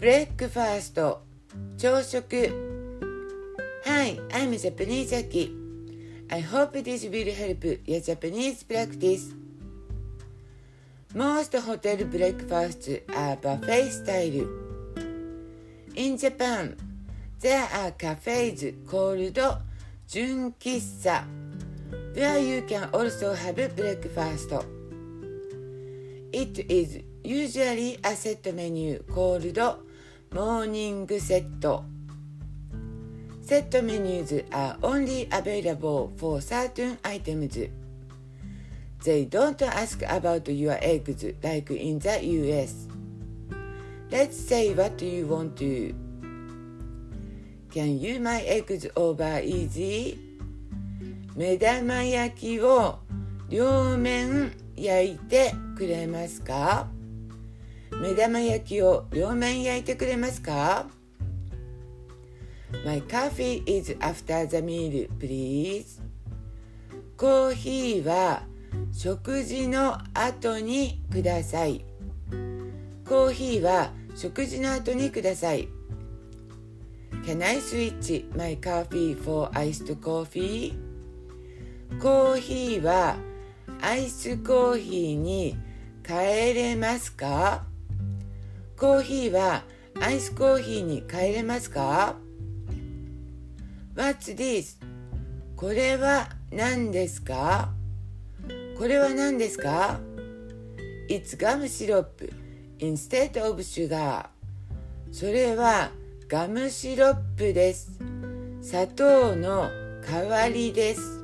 ブレックファースト朝食 Hi, I'm Japanese Aki. I hope this will help your Japanese practice. Most hotel breakfasts are buffet style. In Japan, there are cafes called 純喫茶 where you can also have breakfast. It is usually a set menu called morning set. Set menus are only available for certain items. They don't ask about your eggs like in the US. Let's say what you want to. Can you my eggs over easy? 目玉焼きを両面焼いてくれますか目玉焼きを両面焼いてくれますか？My coffee is after the meal, please. コーヒーは食事の後にください。コーヒーは食事の後にください。Can I switch my coffee for iced coffee? コーヒーはアイスコーヒーに変えれますか？コーヒーはアイスコーヒーに変えれますか？What's this? これは何ですか？これは何ですか ?It's gum syrup instead of sugar. それはガムシロップです。砂糖の代わりです。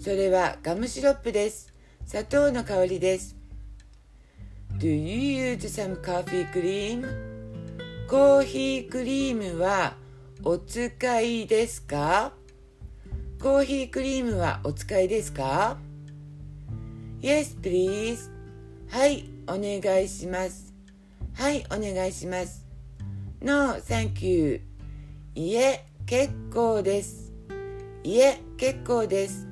それはガムシロップです。砂糖の代わりです。Do you use some coffee cream? コーヒークリームはお使いですかコーヒークリームはお使いですか ?Yes, please. はい、お願いします。はい、お願いします。No, thank you. いえ、結構です。いえ、結構です。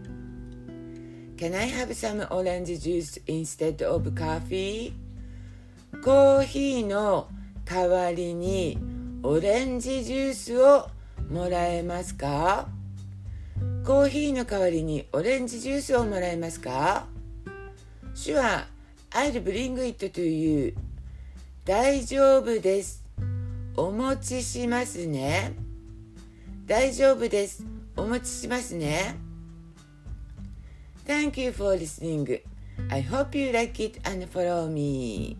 Can I have some orange juice instead of coffee? コーヒーの代わりにオレンジジュースをもらえますか？コーヒーの代わりにオレンジジュースをもらえますか？手話 I'll bring it to you 大丈夫です。お持ちしますね。大丈夫です。お持ちしますね。Thank you for listening. I hope you like it and follow me.